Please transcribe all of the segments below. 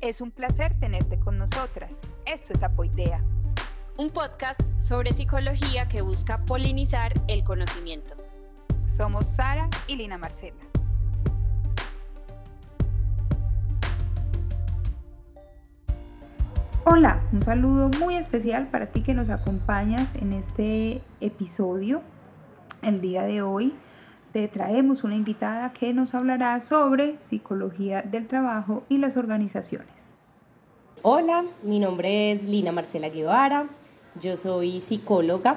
Es un placer tenerte con nosotras. Esto es Apoidea. Un podcast sobre psicología que busca polinizar el conocimiento. Somos Sara y Lina Marcela. Hola, un saludo muy especial para ti que nos acompañas en este episodio. El día de hoy te traemos una invitada que nos hablará sobre psicología del trabajo y las organizaciones. Hola, mi nombre es Lina Marcela Guevara, yo soy psicóloga,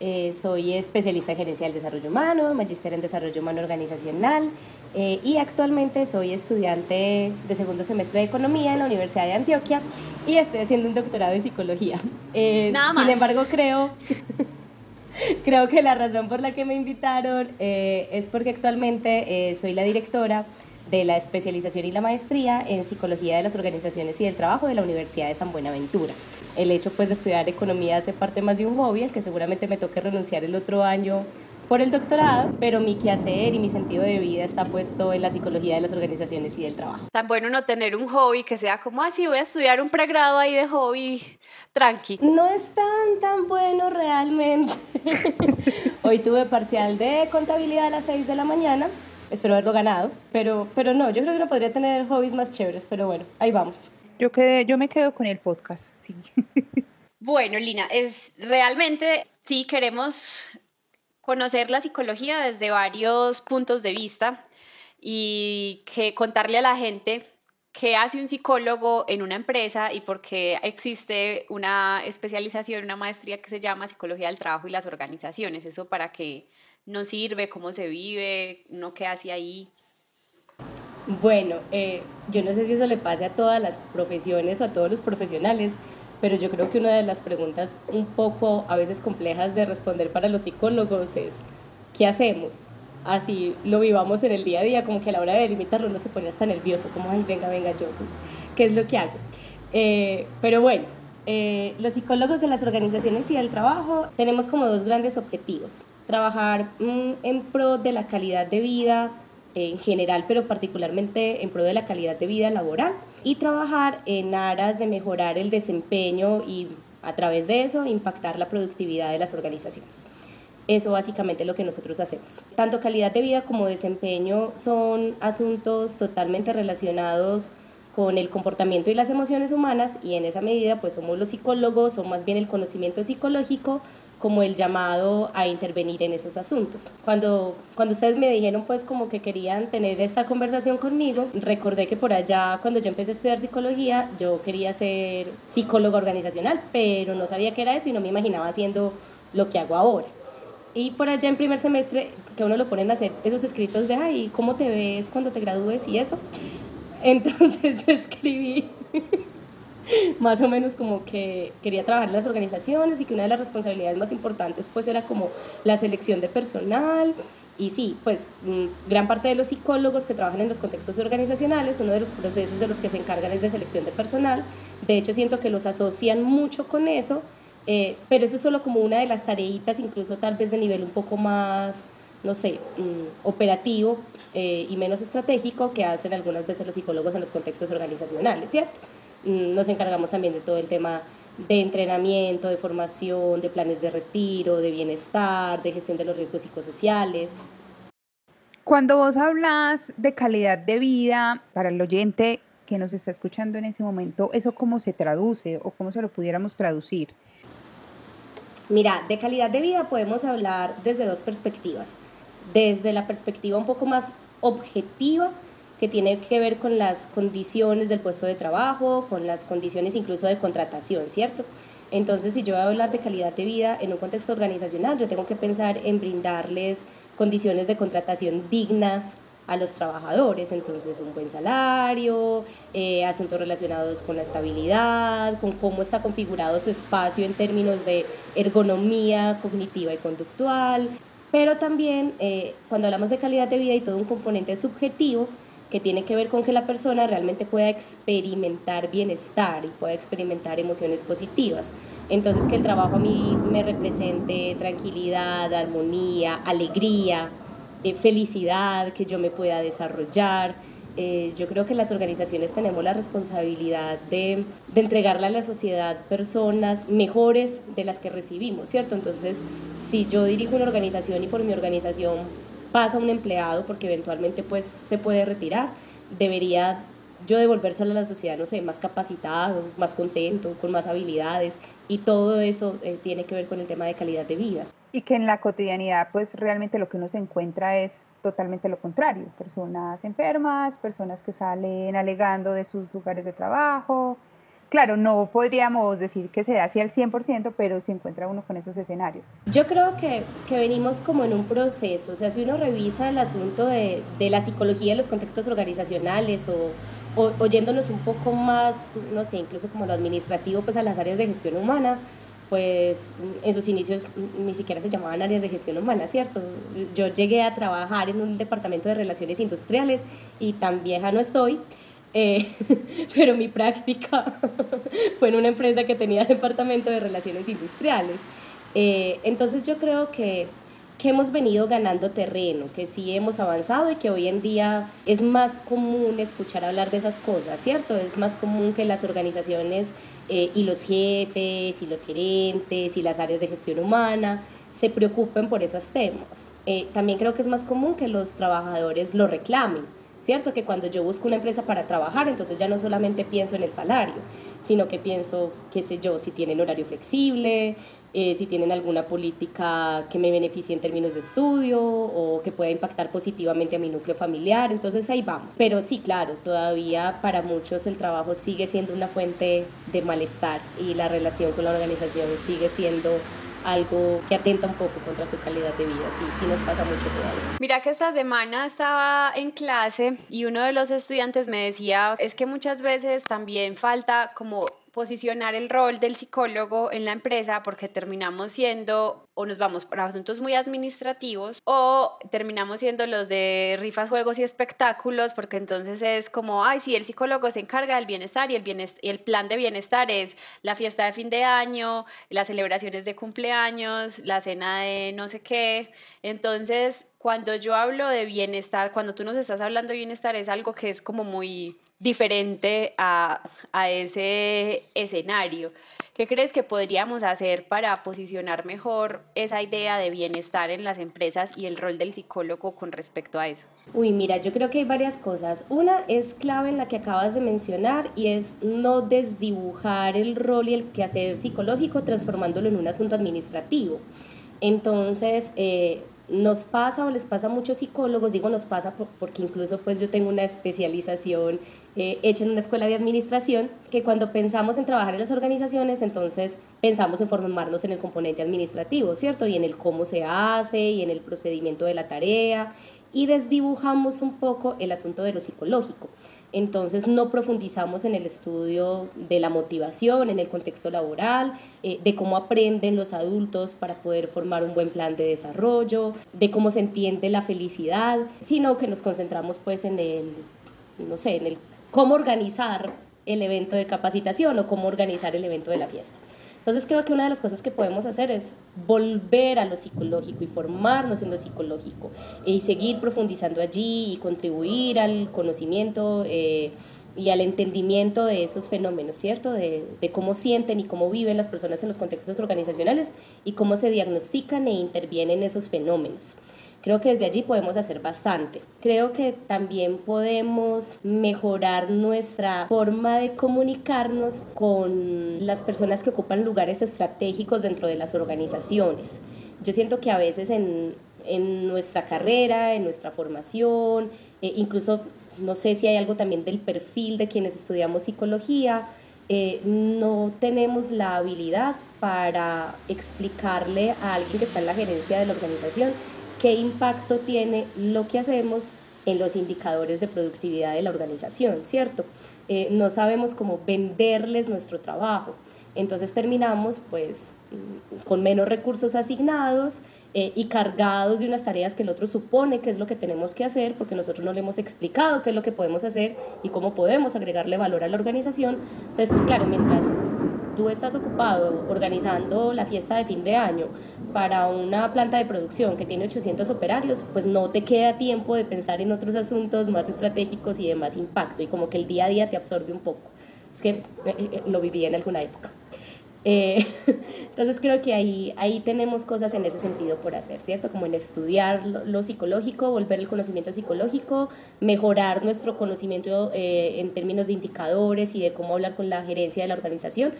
eh, soy especialista en gerencia del desarrollo humano, magíster en desarrollo humano organizacional eh, y actualmente soy estudiante de segundo semestre de economía en la Universidad de Antioquia y estoy haciendo un doctorado en psicología. Eh, sin embargo, creo Creo que la razón por la que me invitaron eh, es porque actualmente eh, soy la directora de la especialización y la maestría en psicología de las organizaciones y del trabajo de la Universidad de San Buenaventura. El hecho pues de estudiar economía hace parte más de un hobby, al que seguramente me toque renunciar el otro año por el doctorado, pero mi quehacer y mi sentido de vida está puesto en la psicología de las organizaciones y del trabajo. Tan bueno no tener un hobby que sea como así, voy a estudiar un pregrado ahí de hobby tranqui. No es tan tan bueno realmente. Hoy tuve parcial de contabilidad a las 6 de la mañana. Espero haberlo ganado, pero, pero no, yo creo que no podría tener hobbies más chéveres, pero bueno, ahí vamos. Yo, quedé, yo me quedo con el podcast, sí. Bueno, Lina, es realmente sí queremos conocer la psicología desde varios puntos de vista y que contarle a la gente qué hace un psicólogo en una empresa y por qué existe una especialización, una maestría que se llama Psicología del Trabajo y las Organizaciones. Eso para qué nos sirve, cómo se vive, uno qué hace ahí. Bueno, eh, yo no sé si eso le pase a todas las profesiones o a todos los profesionales, pero yo creo que una de las preguntas un poco a veces complejas de responder para los psicólogos es, ¿qué hacemos? Así lo vivamos en el día a día, como que a la hora de delimitarlo uno se pone hasta nervioso, como, ay, venga, venga, yo, ¿qué es lo que hago? Eh, pero bueno, eh, los psicólogos de las organizaciones y del trabajo tenemos como dos grandes objetivos. Trabajar mm, en pro de la calidad de vida en general, pero particularmente en pro de la calidad de vida laboral y trabajar en aras de mejorar el desempeño y a través de eso impactar la productividad de las organizaciones. Eso básicamente es lo que nosotros hacemos. Tanto calidad de vida como desempeño son asuntos totalmente relacionados con el comportamiento y las emociones humanas y en esa medida pues somos los psicólogos o más bien el conocimiento psicológico como el llamado a intervenir en esos asuntos. Cuando, cuando ustedes me dijeron pues como que querían tener esta conversación conmigo, recordé que por allá cuando yo empecé a estudiar psicología, yo quería ser psicólogo organizacional, pero no sabía qué era eso y no me imaginaba haciendo lo que hago ahora. Y por allá en primer semestre, que uno lo ponen a hacer esos escritos de, ay, ¿cómo te ves cuando te gradúes y eso? Entonces yo escribí más o menos como que quería trabajar en las organizaciones y que una de las responsabilidades más importantes pues era como la selección de personal y sí, pues mm, gran parte de los psicólogos que trabajan en los contextos organizacionales, uno de los procesos de los que se encargan es de selección de personal, de hecho siento que los asocian mucho con eso, eh, pero eso es solo como una de las tareitas, incluso tal vez de nivel un poco más, no sé, mm, operativo eh, y menos estratégico que hacen algunas veces los psicólogos en los contextos organizacionales, ¿cierto? Mm, nos encargamos también de todo el tema de entrenamiento, de formación, de planes de retiro, de bienestar, de gestión de los riesgos psicosociales. Cuando vos hablas de calidad de vida para el oyente que nos está escuchando en ese momento, ¿eso cómo se traduce o cómo se lo pudiéramos traducir? Mira, de calidad de vida podemos hablar desde dos perspectivas. Desde la perspectiva un poco más objetiva, que tiene que ver con las condiciones del puesto de trabajo, con las condiciones incluso de contratación, ¿cierto? Entonces, si yo voy a hablar de calidad de vida en un contexto organizacional, yo tengo que pensar en brindarles condiciones de contratación dignas a los trabajadores, entonces un buen salario, eh, asuntos relacionados con la estabilidad, con cómo está configurado su espacio en términos de ergonomía cognitiva y conductual, pero también eh, cuando hablamos de calidad de vida y todo un componente subjetivo, que tiene que ver con que la persona realmente pueda experimentar bienestar y pueda experimentar emociones positivas. Entonces que el trabajo a mí me represente tranquilidad, armonía, alegría, eh, felicidad, que yo me pueda desarrollar. eh, yo creo que las organizaciones tenemos la responsabilidad de, de, entregarle a la sociedad personas mejores de las que recibimos, ¿cierto? Entonces, si yo dirijo una organización y por mi organización pasa un empleado porque eventualmente pues se puede retirar, debería yo devolvérselo a la sociedad, no sé, más capacitado, más contento, con más habilidades y todo eso eh, tiene que ver con el tema de calidad de vida. Y que en la cotidianidad pues realmente lo que uno se encuentra es totalmente lo contrario, personas enfermas, personas que salen alegando de sus lugares de trabajo. Claro, no podríamos decir que se da así al 100%, pero se encuentra uno con esos escenarios. Yo creo que, que venimos como en un proceso, o sea, si uno revisa el asunto de, de la psicología de los contextos organizacionales o, oyéndonos un poco más, no sé, incluso como lo administrativo, pues a las áreas de gestión humana, pues en sus inicios ni siquiera se llamaban áreas de gestión humana, ¿cierto? Yo llegué a trabajar en un departamento de relaciones industriales y tan vieja no estoy, eh, pero mi práctica fue en una empresa que tenía departamento de relaciones industriales. Eh, entonces yo creo que que hemos venido ganando terreno, que sí hemos avanzado y que hoy en día es más común escuchar hablar de esas cosas, ¿cierto? Es más común que las organizaciones eh, y los jefes y los gerentes y las áreas de gestión humana se preocupen por esos temas. Eh, también creo que es más común que los trabajadores lo reclamen. ¿Cierto? Que cuando yo busco una empresa para trabajar, entonces ya no solamente pienso en el salario, sino que pienso, qué sé yo, si tienen horario flexible, eh, si tienen alguna política que me beneficie en términos de estudio o que pueda impactar positivamente a mi núcleo familiar. Entonces ahí vamos. Pero sí, claro, todavía para muchos el trabajo sigue siendo una fuente de malestar y la relación con la organización sigue siendo algo que atenta un poco contra su calidad de vida. Sí, sí nos pasa mucho todavía. Mira que esta semana estaba en clase y uno de los estudiantes me decía, es que muchas veces también falta como posicionar el rol del psicólogo en la empresa porque terminamos siendo o nos vamos para asuntos muy administrativos o terminamos siendo los de rifas, juegos y espectáculos porque entonces es como, ay, sí, el psicólogo se encarga del bienestar y el, bienestar, y el plan de bienestar es la fiesta de fin de año, las celebraciones de cumpleaños, la cena de no sé qué. Entonces, cuando yo hablo de bienestar, cuando tú nos estás hablando de bienestar es algo que es como muy diferente a, ese escenario. ¿Qué crees que podríamos hacer para posicionar mejor esa idea de bienestar en las empresas y el rol del psicólogo con respecto a eso? Uy, mira, yo creo que hay varias cosas. Una es clave en la que acabas de mencionar y es no desdibujar el rol y el quehacer psicológico transformándolo en un asunto administrativo. Entonces, eh, nos pasa o les pasa a muchos psicólogos, digo nos pasa porque incluso pues yo tengo una especialización eh, hecha en una escuela de administración, que cuando pensamos en trabajar en las organizaciones, entonces pensamos en formarnos en el componente administrativo, ¿cierto? Y en el cómo se hace y en el procedimiento de la tarea y desdibujamos un poco el asunto de lo psicológico. Entonces no profundizamos en el estudio de la motivación, en el contexto laboral, eh, de cómo aprenden los adultos para poder formar un buen plan de desarrollo, de cómo se entiende la felicidad, sino que nos concentramos pues en el, no sé, en el cómo organizar el evento de capacitación o cómo organizar el evento de la fiesta. Entonces creo que una de las cosas que podemos hacer es volver a lo psicológico y formarnos en lo psicológico y seguir profundizando allí y contribuir al conocimiento eh, y al entendimiento de esos fenómenos, ¿cierto? De, de, cómo sienten y cómo viven las personas en los contextos organizacionales y cómo se diagnostican e intervienen esos fenómenos. Creo que desde allí podemos hacer bastante. Creo que también podemos mejorar nuestra forma de comunicarnos con las personas que ocupan lugares estratégicos dentro de las organizaciones. Yo siento que a veces en, en nuestra carrera, en nuestra formación, eh, incluso no sé si hay algo también del perfil de quienes estudiamos psicología, eh, no tenemos la habilidad para explicarle a alguien que está en la gerencia de la organización qué impacto tiene lo que hacemos en los indicadores de productividad de la organización, ¿cierto? Eh, no sabemos cómo venderles nuestro trabajo. Entonces terminamos pues mm, con menos recursos asignados eh, y cargados de unas tareas que el otro supone que es lo que tenemos que hacer porque nosotros no le hemos explicado qué es lo que podemos hacer y cómo podemos agregarle valor a la organización. Entonces, claro, mientras tú estás ocupado organizando la fiesta de fin de año para una planta de producción que tiene 800 operarios, pues no te queda tiempo de pensar en otros asuntos más estratégicos y de más impacto y como que el día a día te absorbe un poco. Es que eh, eh, lo viví en alguna época. Eh, entonces creo que ahí, ahí tenemos cosas en ese sentido por hacer, ¿cierto? Como en estudiar lo, psicológico, volver el conocimiento psicológico, mejorar nuestro conocimiento en términos de indicadores y de cómo hablar con la gerencia de la organización,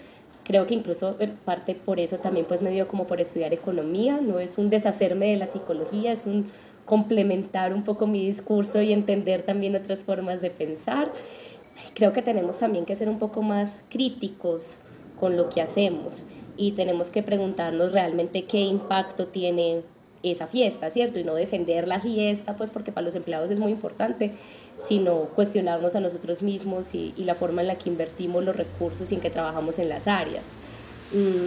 Creo que incluso en parte por eso también pues me dio como por estudiar economía, no es un deshacerme de la psicología, es un complementar un poco mi discurso y entender también otras formas de pensar. Creo que tenemos también que ser un poco más críticos con lo que hacemos y tenemos que preguntarnos realmente qué impacto tiene esa fiesta, ¿cierto? Y no defender la fiesta, pues porque para los empleados es muy importante, sino cuestionarnos a nosotros mismos y, la forma en la que invertimos los recursos y en que trabajamos en las áreas. Mm,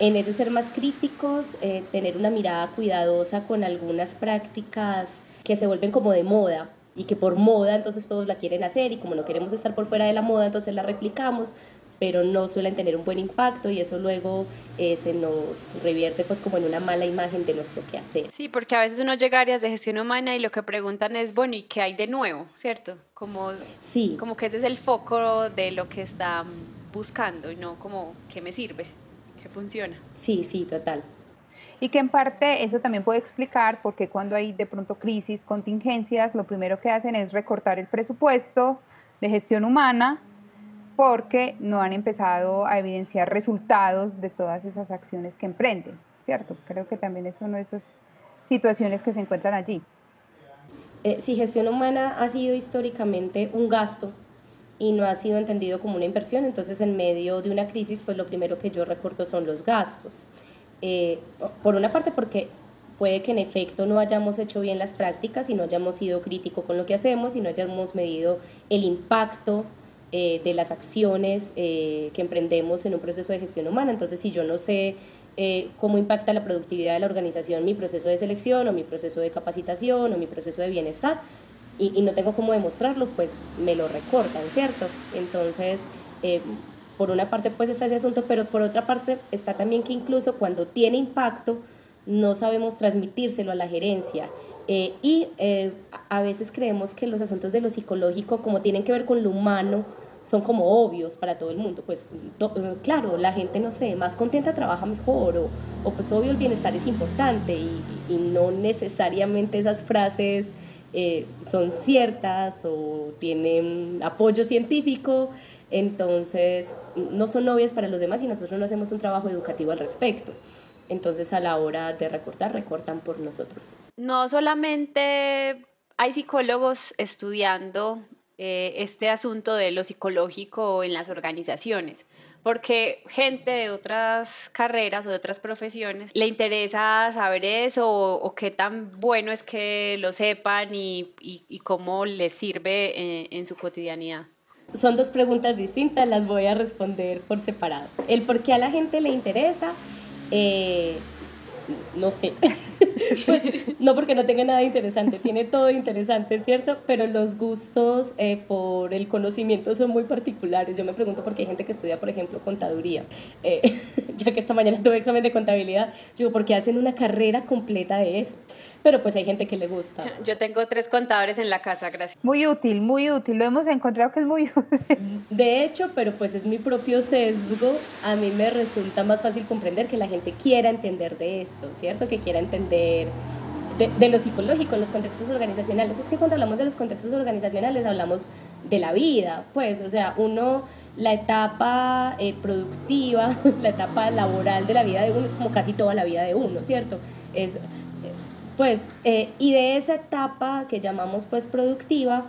en ese ser más críticos, eh, tener una mirada cuidadosa con algunas prácticas que se vuelven como de moda y que por moda entonces todos la quieren hacer y como no queremos estar por fuera de la moda entonces la replicamos, pero no suelen tener un buen impacto y eso luego eh, se nos revierte pues como en una mala imagen de nuestro quehacer. Sí, porque a veces uno llega a áreas de gestión humana y lo que preguntan es, bueno, ¿y qué hay de nuevo? ¿Cierto? Como, sí. como que ese es el foco de lo que están buscando y no como, ¿qué me sirve? ¿Qué funciona? Sí, sí, total. Y que en parte eso también puede explicar por qué cuando hay de pronto crisis, contingencias, lo primero que hacen es recortar el presupuesto de gestión humana porque no han empezado a evidenciar resultados de todas esas acciones que emprenden, ¿cierto? Creo que también es una de esas situaciones que se encuentran allí. Eh, si gestión humana ha sido históricamente un gasto y no ha sido entendido como una inversión, entonces en medio de una crisis, pues lo primero que yo recorto son los gastos. Eh, por una parte porque puede que en efecto no hayamos hecho bien las prácticas y no hayamos sido crítico con lo que hacemos y no hayamos medido el impacto eh, de las acciones eh, que emprendemos en un proceso de gestión humana. Entonces, si yo no sé eh, cómo impacta la productividad de la organización mi proceso de selección o mi proceso de capacitación o mi proceso de bienestar y, y no tengo cómo demostrarlo, pues me lo recortan, ¿cierto? Entonces, por una parte pues está ese asunto, pero por otra parte está también que incluso cuando tiene impacto, no sabemos transmitírselo a la gerencia. Y a veces creemos que los asuntos de lo psicológico, como tienen que ver con lo humano, son como obvios para todo el mundo. Pues eh, claro, la gente, no sé, más contenta trabaja mejor o, o pues obvio el bienestar es importante y, y no necesariamente esas frases eh, son ciertas o tienen apoyo científico. Entonces, no son obvias para los demás y nosotros no hacemos un trabajo educativo al respecto. Entonces, a la hora de recortar, recortan por nosotros. No solamente hay psicólogos estudiando eh, este asunto de lo psicológico en las organizaciones, porque gente de otras carreras o de otras profesiones le interesa saber eso o, qué tan bueno es que lo sepan y, y, cómo les sirve en, en, su cotidianidad. Son dos preguntas distintas, las voy a responder por separado. El por qué a la gente le interesa, eh, no sé. pues no porque no tenga nada interesante, tiene todo interesante, ¿cierto? Pero los gustos eh, por el conocimiento son muy particulares. Yo me pregunto por qué hay gente que estudia, por ejemplo, contaduría. Eh, ya que esta mañana tuve examen de contabilidad, digo, ¿por qué hacen una carrera completa de eso? Pero pues hay gente que le gusta. Yo tengo tres contadores en la casa, gracias. Muy útil, muy útil. Lo hemos encontrado que es muy útil. De hecho, pero pues es mi propio sesgo. A mí me resulta más fácil comprender que la gente quiera entender de esto, ¿cierto? Que quiera entender de, de, lo psicológico los contextos organizacionales. Es que cuando hablamos de los contextos organizacionales hablamos de la vida, pues, o sea, uno, la etapa eh, productiva, la etapa laboral de la vida de uno es como casi toda la vida de uno, ¿cierto? Es, pues, eh, y de esa etapa que llamamos pues productiva,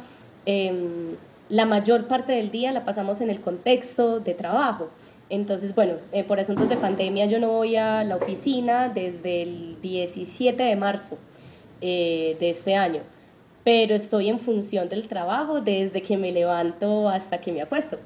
em, la mayor parte del día la pasamos en el contexto de trabajo. Entonces, bueno, eh, por asuntos de pandemia yo no voy a la oficina desde el 17 de marzo eh, de este año, pero estoy en función del trabajo desde que me levanto hasta que me acuesto,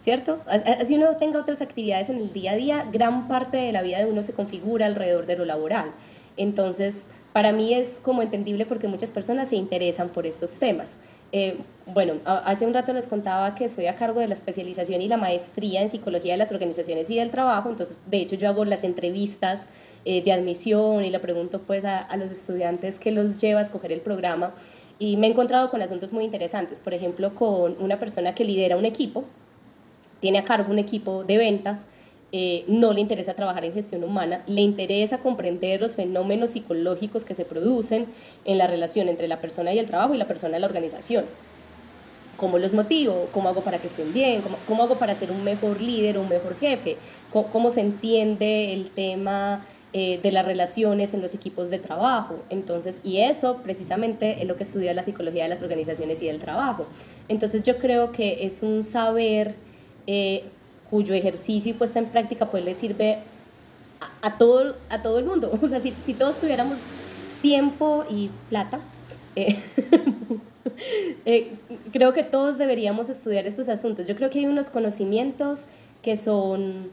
¿cierto? Así uno tenga otras actividades en el día a día, gran parte de la vida de uno se configura alrededor de lo laboral. Entonces, para mí es como entendible porque muchas personas se interesan por estos temas. Eh, bueno, hace un rato les contaba que estoy a cargo de la especialización y la maestría en psicología de las organizaciones y del trabajo, entonces de hecho yo hago las entrevistas eh, de admisión y le pregunto pues a, a los estudiantes qué los lleva a escoger el programa. Y me he encontrado con asuntos muy interesantes, por ejemplo con una persona que lidera un equipo, tiene a cargo un equipo de ventas, eh, no le interesa trabajar en gestión humana, le interesa comprender los fenómenos psicológicos que se producen en la relación entre la persona y el trabajo y la persona y la organización. ¿Cómo los motivo? ¿Cómo hago para que estén bien? ¿Cómo, cómo hago para ser un mejor líder, un mejor jefe? ¿Cómo, cómo se entiende el tema eh, de las relaciones en los equipos de trabajo? Entonces, y eso precisamente es lo que estudia la psicología de las organizaciones y del trabajo. Entonces, yo creo que es un saber... Eh, cuyo ejercicio y puesta en práctica pues le sirve a, todo, a todo el mundo. O sea, si, si todos tuviéramos tiempo y plata, eh, eh, creo que todos deberíamos estudiar estos asuntos. Yo creo que hay unos conocimientos que son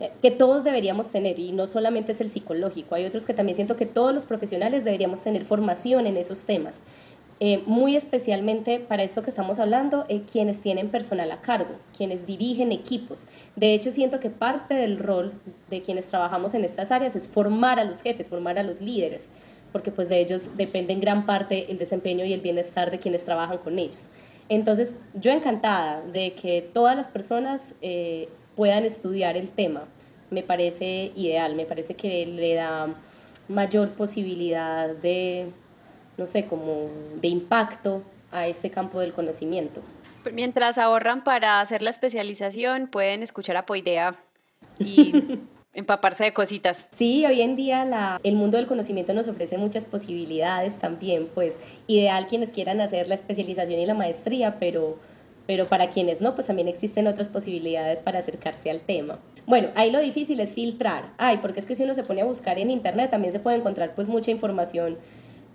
eh, que todos deberíamos tener y no solamente es el psicológico, hay otros que también siento que todos los profesionales deberíamos tener formación en esos temas. Eh, muy especialmente para esto que estamos hablando, eh, quienes tienen personal a cargo, quienes dirigen equipos. De hecho, siento que parte del rol de quienes trabajamos en estas áreas es formar a los jefes, formar a los líderes, porque pues de ellos depende en gran parte el desempeño y el bienestar de quienes trabajan con ellos. Entonces, yo encantada de que todas las personas eh, puedan estudiar el tema. Me parece ideal, me parece que le da mayor posibilidad de no sé, como de impacto a este campo del conocimiento. Mientras ahorran para hacer la especialización, pueden escuchar a Poidea y empaparse de cositas. Sí, hoy en día la, el mundo del conocimiento nos ofrece muchas posibilidades también, pues ideal quienes quieran hacer la especialización y la maestría, pero, pero para quienes no, pues también existen otras posibilidades para acercarse al tema. Bueno, ahí lo difícil es filtrar. Ay, porque es que si uno se pone a buscar en internet también se puede encontrar pues mucha información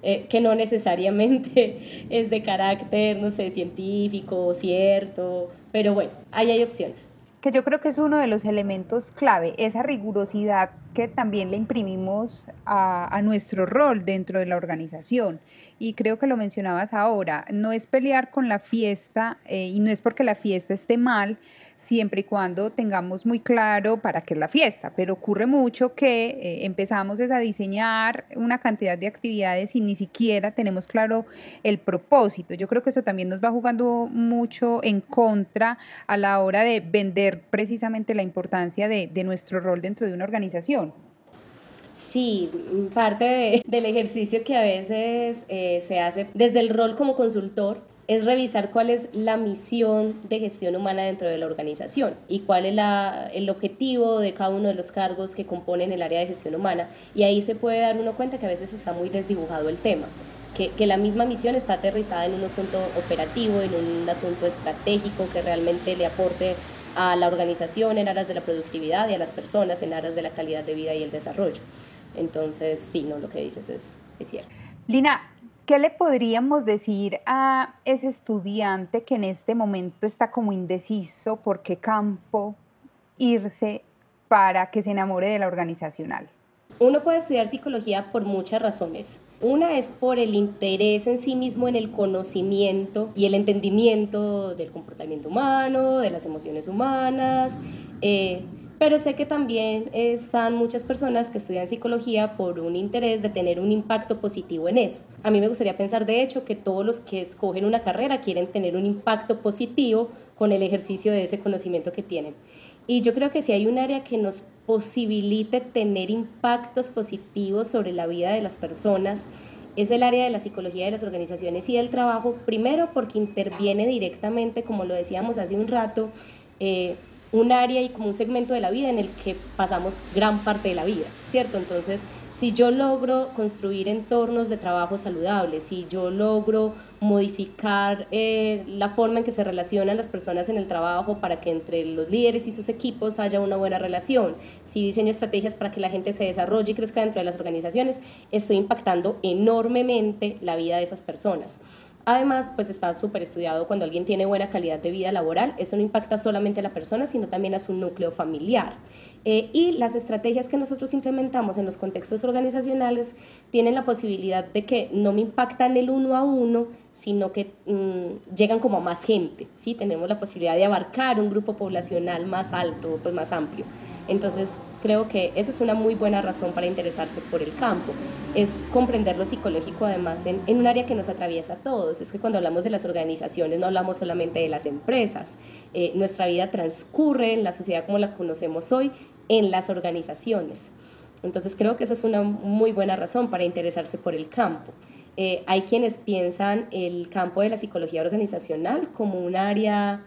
eh, que no necesariamente es de carácter, no sé, científico, cierto, pero bueno, ahí hay opciones. Que yo creo que es uno de los elementos clave, esa rigurosidad que también le imprimimos a, a nuestro rol dentro de la organización. Y creo que lo mencionabas ahora, no es pelear con la fiesta eh, y no es porque la fiesta esté mal, siempre y cuando tengamos muy claro para qué es la fiesta, pero ocurre mucho que eh, empezamos a diseñar una cantidad de actividades y ni siquiera tenemos claro el propósito. Yo creo que eso también nos va jugando mucho en contra a la hora de vender precisamente la importancia de, nuestro rol dentro de una organización. Sí, parte del ejercicio que a veces eh, se hace desde el rol como consultor es revisar cuál es la misión de gestión humana dentro de la organización y cuál es el objetivo de cada uno de los cargos que componen el área de gestión humana. Y ahí se puede dar uno cuenta que a veces está muy desdibujado el tema, que, que la misma misión está aterrizada en un asunto operativo, en un asunto estratégico que realmente le aporte a la organización en aras de la productividad y a las personas en aras de la calidad de vida y el desarrollo. Entonces, sí, no, lo que dices es, es cierto. Lina, ¿Qué le podríamos decir a ese estudiante que en este momento está como indeciso por qué campo irse para que se enamore de la organizacional? Uno puede estudiar psicología por muchas razones. Una es por el interés en sí mismo en el conocimiento y el entendimiento del comportamiento humano, de las emociones humanas. Eh, pero sé que también están muchas personas que estudian psicología por un interés de tener un impacto positivo en eso. A mí me gustaría pensar, de hecho, que todos los que escogen una carrera quieren tener un impacto positivo con el ejercicio de ese conocimiento que tienen. Y yo creo que si hay un área que nos posibilite tener impactos positivos sobre la vida de las personas, es el área de la psicología de las organizaciones y del trabajo, primero porque interviene directamente, como lo decíamos hace un rato, eh, un área y como un segmento de la vida en el que pasamos gran parte de la vida, ¿cierto? Entonces, si yo logro construir entornos de trabajo saludables, si yo logro modificar eh, la forma en que se relacionan las personas en el trabajo para que entre los líderes y sus equipos haya una buena relación, si diseño estrategias para que la gente se desarrolle y crezca dentro de las organizaciones, estoy impactando enormemente la vida de esas personas. Además, pues está súper estudiado cuando alguien tiene buena calidad de vida laboral, eso no impacta solamente a la persona, sino también a su núcleo familiar. Eh, y las estrategias que nosotros implementamos en los contextos organizacionales tienen la posibilidad de que no me impactan el uno a uno, sino que mm, llegan como a más gente, ¿sí? Tenemos la posibilidad de abarcar un grupo poblacional más alto, pues más amplio. Entonces, creo que esa es una muy buena razón para interesarse por el campo. Es comprender lo psicológico además en, un área que nos atraviesa a todos. Es que cuando hablamos de las organizaciones no hablamos solamente de las empresas. Eh, nuestra vida transcurre en la sociedad como la conocemos hoy en las organizaciones. Entonces creo que esa es una muy buena razón para interesarse por el campo. Eh, hay quienes piensan el campo de la psicología organizacional como un área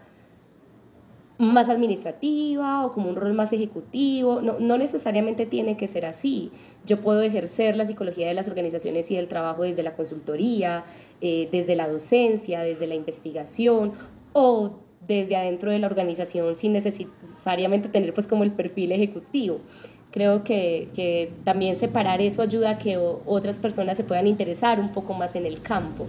más administrativa o como un rol más ejecutivo. No, no, necesariamente tiene que ser así. Yo puedo ejercer la psicología de las organizaciones y del trabajo desde la consultoría, eh, desde la docencia, desde la investigación o desde adentro de la organización sin necesariamente tener pues como el perfil ejecutivo. Creo que, que también separar eso ayuda a que otras personas se puedan interesar un poco más en el campo.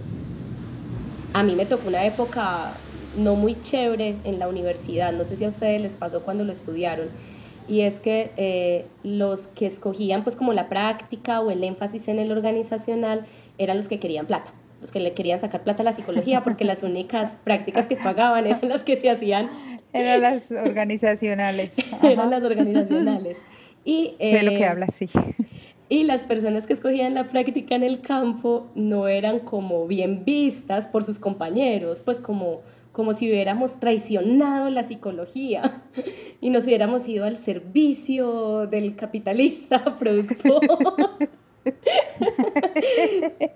A mí me tocó una época no muy chévere en la universidad, no sé si a ustedes les pasó cuando lo estudiaron, y es que eh, los que escogían pues como la práctica o el énfasis en el organizacional eran los que querían plata, los que le querían sacar plata a la psicología porque las únicas prácticas que pagaban eran las que se hacían. Eran las organizacionales. eran las organizacionales. Y, de lo que eh, habla, sí. Y las personas que escogían la práctica en el campo no eran como bien vistas por sus compañeros, pues como como si hubiéramos traicionado la psicología y nos hubiéramos ido al servicio del capitalista productor.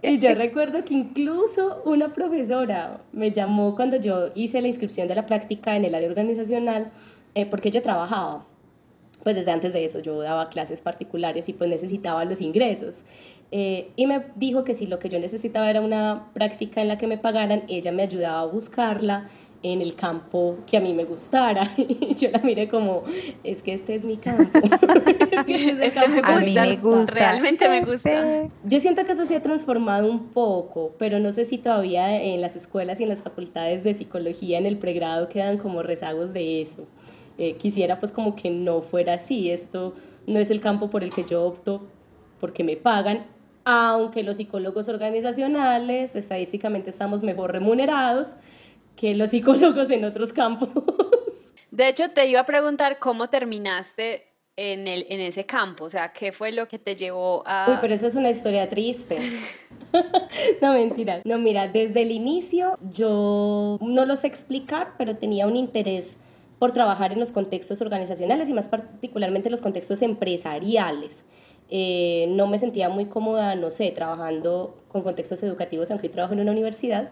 y yo recuerdo que incluso una profesora me llamó cuando yo hice la inscripción de la práctica en el área organizacional, eh, porque yo trabajaba. Pues desde antes de eso yo daba clases particulares y pues necesitaba los ingresos. Eh, y me dijo que si lo que yo necesitaba era una práctica en la que me pagaran, ella me ayudaba a buscarla en el campo que a mí me gustara. Y yo la miré como, es que este es mi campo. es que este es el campo a mí me gusta. Realmente me gusta. Yo siento que eso se ha transformado un poco, pero no sé si todavía en las escuelas y en las facultades de psicología en el pregrado quedan como rezagos de eso. Eh, quisiera pues como que no fuera así. Esto no es el campo por el que yo opto porque me pagan aunque los psicólogos organizacionales estadísticamente estamos mejor remunerados que los psicólogos en otros campos. De hecho, te iba a preguntar cómo terminaste en, el, en ese campo, o sea, ¿qué fue lo que te llevó a...? Uy, pero esa es una historia triste. no, mentira. No, mira, desde el inicio yo no lo sé explicar, pero tenía un interés por trabajar en los contextos organizacionales y más particularmente los contextos empresariales. Eh, no me sentía muy cómoda, no sé, trabajando con contextos educativos, aunque trabajo en una universidad,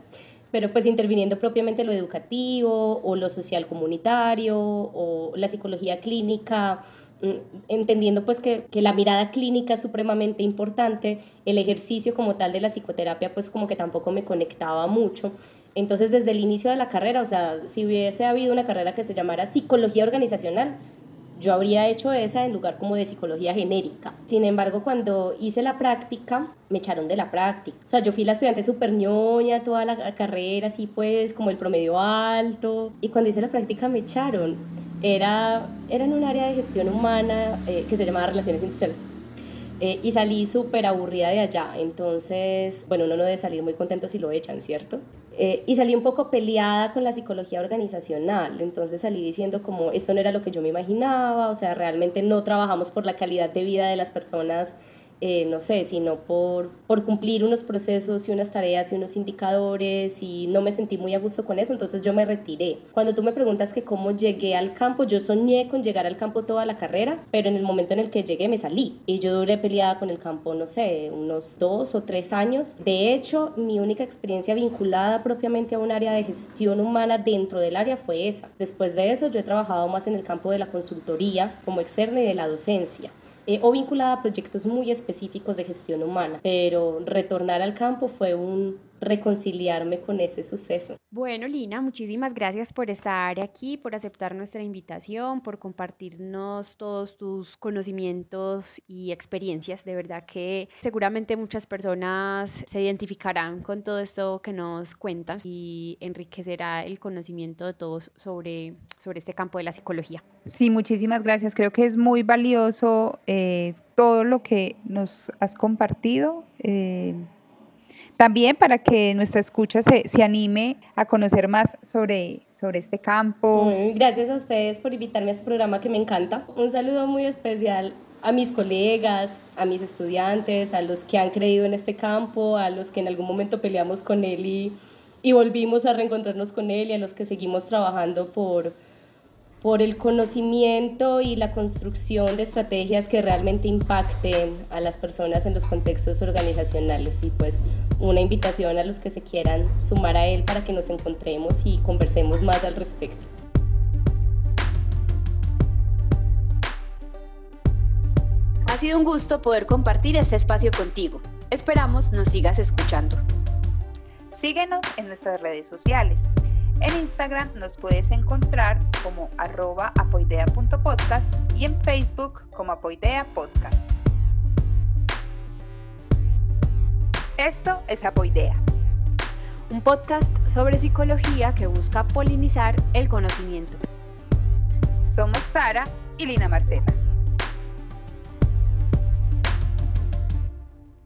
pero pues interviniendo propiamente lo educativo o lo social comunitario o la psicología clínica, mm, entendiendo pues que, que, la mirada clínica es supremamente importante, el ejercicio como tal de la psicoterapia pues como que tampoco me conectaba mucho. Entonces desde el inicio de la carrera, o sea, si hubiese habido una carrera que se llamara psicología organizacional, yo habría hecho esa en lugar como de psicología genérica. Sin embargo, cuando hice la práctica, me echaron de la práctica. O sea, yo fui la estudiante súper ñoña toda la carrera, así pues, como el promedio alto. Y cuando hice la práctica me echaron. Era, era en un área de gestión humana eh, que se llamaba Relaciones Industriales. Eh, y salí súper aburrida de allá. Entonces, bueno, uno no debe salir muy contento si lo echan, ¿cierto? Eh, y salí un poco peleada con la psicología organizacional, entonces salí diciendo como esto no era lo que yo me imaginaba, o sea, realmente no trabajamos por la calidad de vida de las personas eh, no sé, sino por, por cumplir unos procesos y unas tareas y unos indicadores y no me sentí muy a gusto con eso, entonces yo me retiré. Cuando tú me preguntas que cómo llegué al campo, yo soñé con llegar al campo toda la carrera, pero en el momento en el que llegué me salí y yo duré peleada con el campo, no sé, unos dos o tres años. De hecho, mi única experiencia vinculada propiamente a un área de gestión humana dentro del área fue esa. Después de eso, yo he trabajado más en el campo de la consultoría como externa y de la docencia. Eh, o vinculada a proyectos muy específicos de gestión humana, pero retornar al campo fue un reconciliarme con ese suceso. Bueno, Lina, muchísimas gracias por estar aquí, por aceptar nuestra invitación, por compartirnos todos tus conocimientos y experiencias. De verdad que seguramente muchas personas se identificarán con todo esto que nos cuentas y enriquecerá el conocimiento de todos sobre, sobre este campo de la psicología. Sí, muchísimas gracias. Creo que es muy valioso eh, todo lo que nos has compartido. Eh, También para que nuestra escucha se, se anime a conocer más sobre, sobre este campo. Gracias a ustedes por invitarme a este programa que me encanta. Un saludo muy especial a mis colegas, a mis estudiantes, a los que han creído en este campo, a los que en algún momento peleamos con él y, y volvimos a reencontrarnos con él y a los que seguimos trabajando por, por el conocimiento y la construcción de estrategias que realmente impacten a las personas en los contextos organizacionales. Y pues una invitación a los que se quieran sumar a él para que nos encontremos y conversemos más al respecto. Ha sido un gusto poder compartir este espacio contigo. Esperamos nos sigas escuchando. Síguenos en nuestras redes sociales en Instagram nos puedes encontrar como arroba apoidea.podcast y en Facebook como Apoidea Podcast. Esto es Apoidea. Un podcast sobre psicología que busca polinizar el conocimiento. Somos Sara y Lina Marcela.